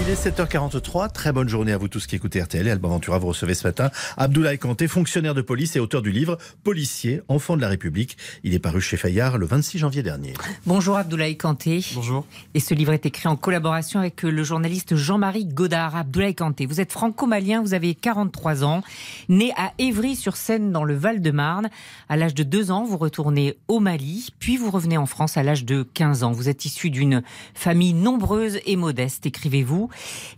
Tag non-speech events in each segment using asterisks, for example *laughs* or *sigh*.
Il est 7h43. Très bonne journée à vous tous qui écoutez RTL. Et Alba Ventura, vous recevez ce matin Abdoulaye Kanté, fonctionnaire de police et auteur du livre Policier, enfant de la République. Il est paru chez Fayard le 26 janvier dernier. Bonjour Abdoulaye Kanté. Bonjour. Et ce livre est écrit en collaboration avec le journaliste Jean-Marie Godard. Abdoulaye Kanté, vous êtes franco-malien, vous avez 43 ans, né à Évry-sur-Seine dans le Val-de-Marne. À l'âge de 2 ans, vous retournez au Mali, puis vous revenez en France à l'âge de 15 ans. Vous êtes issu d'une famille nombreuse et modeste, écrivez-vous.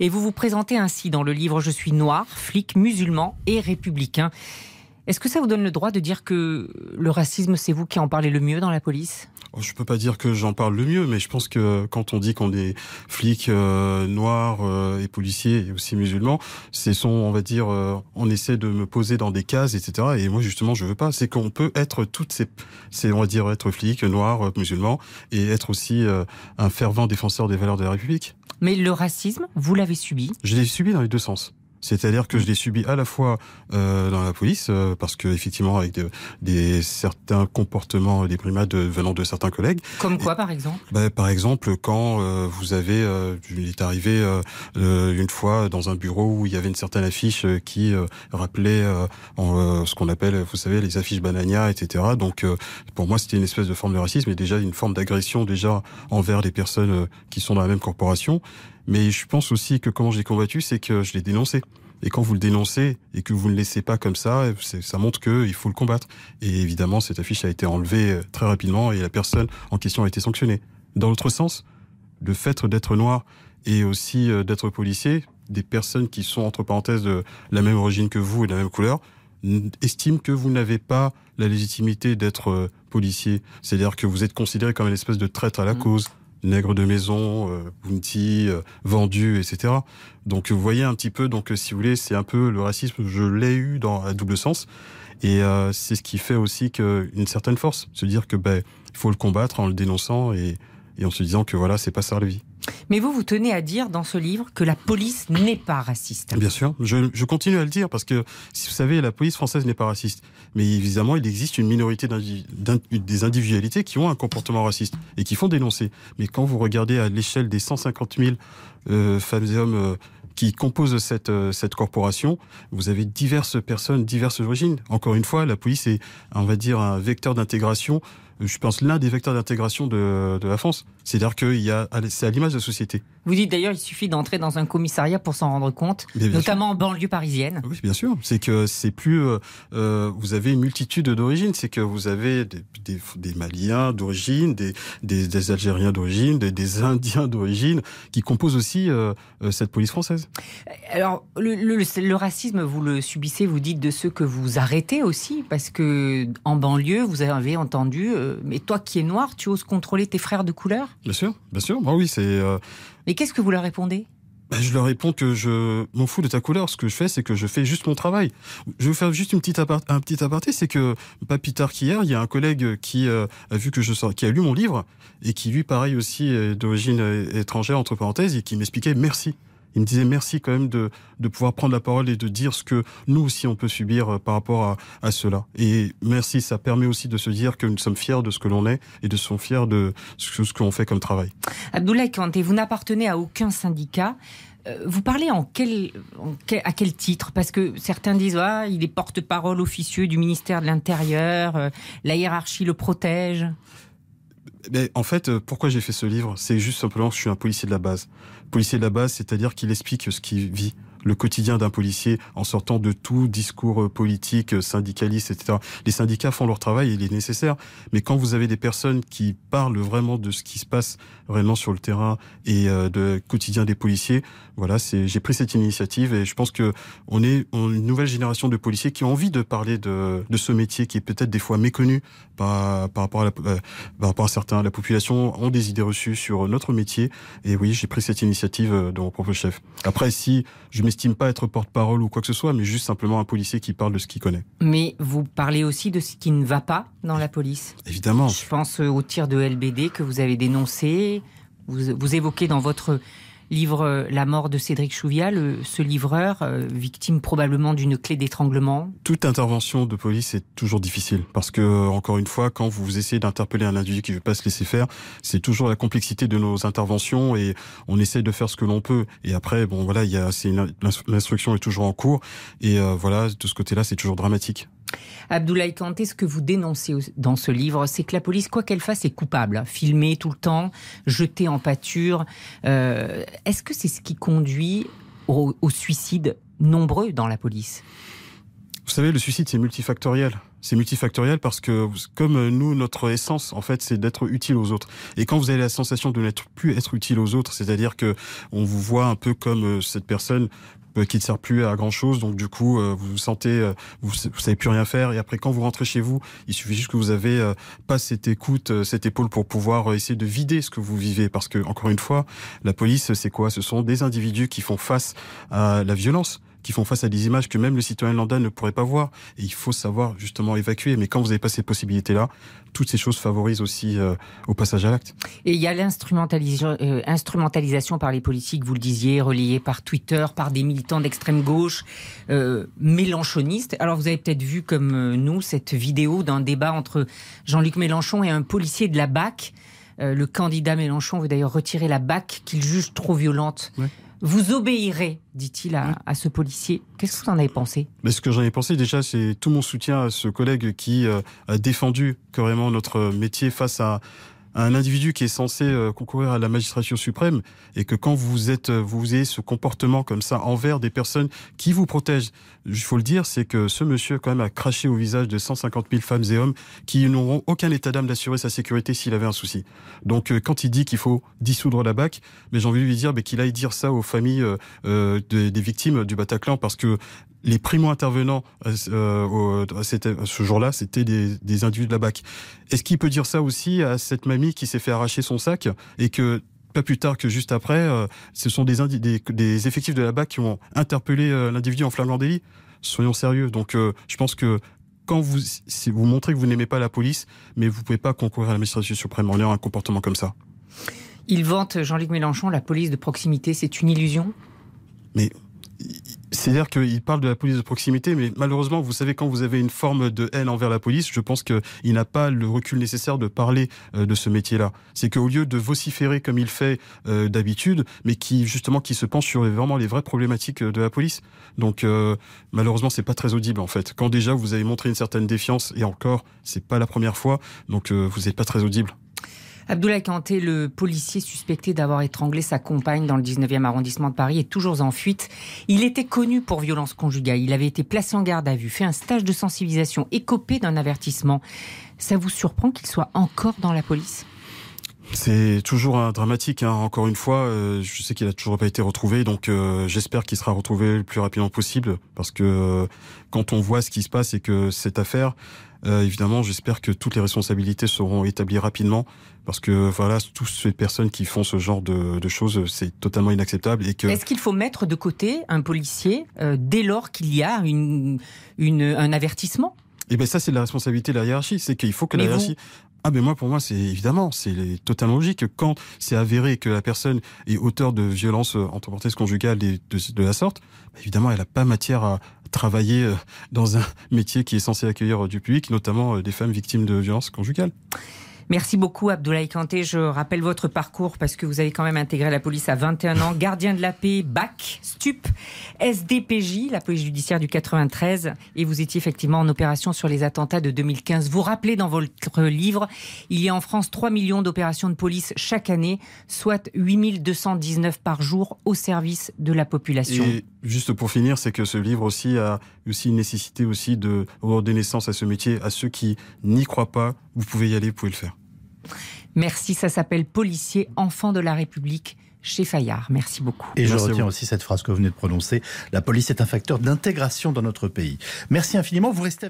Et vous vous présentez ainsi dans le livre Je suis noir, flic, musulman et républicain. Est-ce que ça vous donne le droit de dire que le racisme, c'est vous qui en parlez le mieux dans la police? Oh, Je peux pas dire que j'en parle le mieux, mais je pense que quand on dit qu'on est flic euh, noir euh, et policier et aussi musulman, c'est son, on va dire, euh, on essaie de me poser dans des cases, etc. Et moi justement, je veux pas. C'est qu'on peut être toutes ces, c'est on va dire être flic noir, euh, musulman et être aussi un fervent défenseur des valeurs de la République. Mais le racisme, vous l'avez subi? Je l'ai subi dans les deux sens. C'est-à-dire que je l'ai subi à la fois euh, dans la police, euh, parce que effectivement avec de- des certains comportements, des primades venant de certains collègues. Comme quoi, par exemple? Bah, par exemple, quand euh, vous avez, euh, il est arrivé euh, euh, une fois dans un bureau où il y avait une certaine affiche qui euh, rappelait euh, en, euh, ce qu'on appelle, vous savez, les affiches banania, etc. Donc, euh, pour moi, c'était une espèce de forme de racisme et déjà une forme d'agression déjà envers les personnes qui sont dans la même corporation. Mais je pense aussi que comment j'ai combattu, c'est que je l'ai dénoncé. Et quand vous le dénoncez et que vous ne le laissez pas comme ça, ça montre qu'il faut le combattre. Et évidemment, cette affiche a été enlevée euh, très rapidement et la personne en question a été sanctionnée. Dans l'autre sens, le fait d'être noir et aussi euh, d'être policier, des personnes qui sont entre parenthèses de la même origine que vous et de la même couleur, estiment que vous n'avez pas la légitimité d'être euh, policier. C'est-à-dire que vous êtes considéré comme une espèce de traître à la Mhm. cause, nègre de maison, euh, bounty, euh, vendu, etc. Donc vous voyez un petit peu, donc euh, si vous voulez, c'est un peu le racisme, je l'ai eu dans à double sens. Et euh, c'est ce qui fait aussi que une certaine force, se dire que ben il faut le combattre en le dénonçant et, et en se disant que voilà, c'est pas ça la vie. Mais vous, vous tenez à dire dans ce livre que la police n'est pas raciste. Bien sûr, je, continue à le dire parce que, si vous savez, la police française n'est pas raciste. Mais évidemment, il existe une minorité des individualités qui ont un comportement raciste et qui font dénoncer. Mais quand vous regardez à l'échelle des 150 000 euh, femmes et hommes euh, qui composent cette, euh, cette corporation, vous avez diverses personnes, diverses origines. Encore une fois, la police est, on va dire, un vecteur d'intégration. Je pense l'un des vecteurs d'intégration de, de la France. C'est-à-dire que il y a, c'est à l'image de la société. Vous dites d'ailleurs, il suffit d'entrer dans un commissariat pour s'en rendre compte, sûr. notamment en banlieue parisienne. Oui, bien sûr. C'est que c'est plus. euh, euh, vous avez une multitude d'origines. C'est que vous avez des, des, des Maliens d'origine, des, Algériens d'origine, des, Indiens d'origine, qui composent aussi euh, euh, cette police française. Alors, le, le- le racisme, vous le subissez, vous dites de ceux que vous arrêtez aussi, parce que en banlieue, vous avez entendu, euh, mais toi qui es noir, tu oses contrôler tes frères de couleur? Bien sûr, bien sûr. Bah oui, c'est. euh, Mais qu'est-ce que vous leur répondez? Bah, je leur réponds que je m'en fous de ta couleur. Ce que je fais, c'est que je fais juste mon travail. Je vais vous faire juste une petite un petit aparté, c'est que pas plus tard qu'hier, il y a un collègue qui euh, a vu que je sors, qui a lu mon livre et qui lui, pareil aussi, est d'origine euh, étrangère entre parenthèses, et qui m'expliquait merci. Il me disait merci quand même de, de pouvoir prendre la parole et de dire ce que nous aussi on peut subir euh, par rapport à, à cela. Et merci, ça permet aussi de se dire que nous sommes fiers de ce que l'on est et de sont fiers de ce, ce que l'on fait comme travail. Abdoulaye Kanté, vous n'appartenez à aucun syndicat. Euh, Vous parlez en quel, en quel- à quel titre? Parce que certains disent ah, il est porte-parole officieux du ministère de l'Intérieur, euh, la hiérarchie le protège. Mais en fait, pourquoi j'ai fait ce livre? C'est juste simplement que je suis un policier de la base. Policier de la base, c'est-à-dire qu'il explique ce qu'il vit, le quotidien d'un policier en sortant de tout discours euh, politique, euh, syndicaliste, etc. Les syndicats font leur travail, il est nécessaire. Mais quand vous avez des personnes qui parlent vraiment de ce qui se passe réellement sur le terrain et euh, de quotidien des policiers, voilà, c'est j'ai pris cette initiative et je pense que on est une nouvelle génération de policiers qui ont envie de parler de, de ce métier qui est peut-être des fois méconnu par, par rapport à la, euh, par rapport à certains. La population ont des idées reçues sur notre métier et oui, j'ai pris cette initiative de mon propre chef. Après, si m'estime pas être porte-parole ou quoi que ce soit, mais juste simplement un policier qui parle de ce qu'il connaît. Mais vous parlez aussi de ce qui ne va pas dans la police. Évidemment. Je pense euh, au tir de LBD que vous avez dénoncé. Vous, vous évoquez dans votre livre la mort de Cédric Chouvial, ce livreur, victime probablement d'une clé d'étranglement. Toute intervention de police est toujours difficile parce que, encore une fois, quand vous essayez d'interpeller un individu qui ne veut pas se laisser faire, c'est toujours la complexité de nos interventions et on essaie de faire ce que l'on peut. Et après, bon voilà, l'instruction est toujours en cours et voilà, de ce côté-là, c'est toujours dramatique. Abdoulaye Kanté, ce que vous dénoncez dans ce livre, c'est que la police, quoi qu'elle fasse, est coupable. Filmée tout le temps, jetée en pâture. Euh, est-ce que c'est ce qui conduit au, au suicide nombreux dans la police? Vous savez, le suicide, c'est multifactoriel. C'est multifactoriel parce que comme nous, notre essence, en fait, c'est d'être utile aux autres. Et quand vous avez la sensation de n'être plus être utile aux autres, c'est-à-dire que on vous voit un peu comme euh, cette personne qui ne sert plus à grand chose. Donc du coup, euh, vous vous sentez, euh, vous, vous savez plus rien faire. Et après, quand vous rentrez chez vous, il suffit juste que vous avez pas cette écoute, cette épaule pour pouvoir essayer de vider ce que vous vivez. Parce que encore une fois, la police, c'est quoi? Ce sont des individus qui font face à la violence qui font face à des images que même le citoyen lambda ne pourrait pas voir. Et il faut savoir justement évacuer. Mais quand vous n'avez pas ces possibilités-là, toutes ces choses favorisent aussi euh, au passage à l'acte. Et il y a l'instrumentalisation euh, par les politiques, vous le disiez, reliée par Twitter, par des militants d'extrême gauche, euh, mélanchonistes. Alors vous avez peut-être vu comme nous cette vidéo d'un débat entre Jean-Luc Mélenchon et un policier de la BAC. le candidat Mélenchon veut d'ailleurs retirer la BAC qu'il juge trop violente. Ouais. Vous obéirez, dit-il à, à, ce policier. Qu'est-ce que vous en avez pensé? Mais Ce que j'en ai pensé déjà, c'est tout mon soutien à ce collègue qui euh, a défendu carrément notre métier face à, un individu qui est censé euh, concourir à la magistrature suprême et que quand vous êtes, euh, vous ayez ce comportement comme ça envers des personnes qui vous protègent, il faut le dire, c'est que ce monsieur quand même a craché au visage de 150 000 femmes et hommes qui n'auront aucun état d'âme d'assurer sa sécurité s'il avait un souci. Donc euh, quand il dit qu'il faut dissoudre la BAC, mais j'ai envie de lui dire qu'il aille dire ça aux familles des victimes du Bataclan parce que les primo-intervenants euh, ce jour-là, c'était des, des, individus de la BAC. Est-ce qu'il peut dire ça aussi à cette mamie qui s'est fait arracher son sac et que pas plus tard que juste après, euh, ce sont des, des, des, effectifs de la BAC qui ont interpellé euh, l'individu en flagrant délit? Soyons sérieux. Donc euh, je pense que quand vous, vous montrez que vous n'aimez pas la police, mais vous pouvez pas concourir à l'administration suprême en ayant un comportement comme ça. Il vante, Jean-Luc Mélenchon, la police de proximité, c'est une illusion? Mais c'est-à-dire qu'il parle de la police de proximité, mais malheureusement, vous savez, quand vous avez une forme de haine envers la police, je pense qu'il n'a pas le recul nécessaire de parler euh, de ce métier-là. C'est qu'au lieu de vociférer comme il fait euh, d'habitude, mais qui justement qui se penche sur vraiment les vraies problématiques euh, de la police. Donc malheureusement, c'est pas très audible en fait. Quand déjà vous avez montré une certaine défiance, et encore, c'est pas la première fois, donc vous n'êtes pas très audible. Abdoulaye Kanté, le policier suspecté d'avoir étranglé sa compagne dans le 19e arrondissement de Paris, est toujours en fuite. Il était connu pour violence conjugale. Il avait été placé en garde à vue, fait un stage de sensibilisation, écopé d'un avertissement. Ça vous surprend qu'il soit encore dans la police? C'est toujours un dramatique. Hein. Encore une fois, euh, je sais qu'il a toujours pas été retrouvé, donc euh, j'espère qu'il sera retrouvé le plus rapidement possible, parce que euh, quand on voit ce qui se passe et que cette affaire, euh, évidemment, j'espère que toutes les responsabilités seront établies rapidement parce que voilà, toutes ces personnes qui font ce genre de, de choses, c'est totalement inacceptable. Et que est-ce qu'il faut mettre de côté un policier euh, dès lors qu'il y a une, une, un avertissement? Eh ben ça, c'est la responsabilité de la hiérarchie. C'est qu'il faut que la hiérarchie. Ah ben moi pour moi c'est évidemment c'est totalement logique quand c'est avéré que la personne est auteur de violences euh, entre parenthèses conjugales de, de, de la sorte, évidemment elle n'a pas matière à, travailler euh, dans un *laughs* métier qui est censé accueillir euh, du public, notamment euh, des femmes victimes de violences conjugales. Merci beaucoup Abdoulaye Kanté. Je rappelle votre parcours parce que vous avez quand même intégré la police à 21 ans, gardien de la paix, BAC, STUP, SDPJ, la police judiciaire du 93 et vous étiez effectivement en opération sur les attentats de 2015. Vous rappelez dans votre livre, il y a en France 3 millions d'opérations de police chaque année, soit 8219 par jour au service de la population. Et juste pour finir, c'est que ce livre aussi a aussi une nécessité aussi de redonner naissance à ce métier à ceux qui n'y croient pas. Vous pouvez y aller, vous pouvez le faire. Merci, ça s'appelle Policier, enfant de la République chez Fayard. Merci beaucoup. Et je retiens aussi cette phrase que vous venez de prononcer. La police est un facteur d'intégration dans notre pays. Merci infiniment. Vous restez avec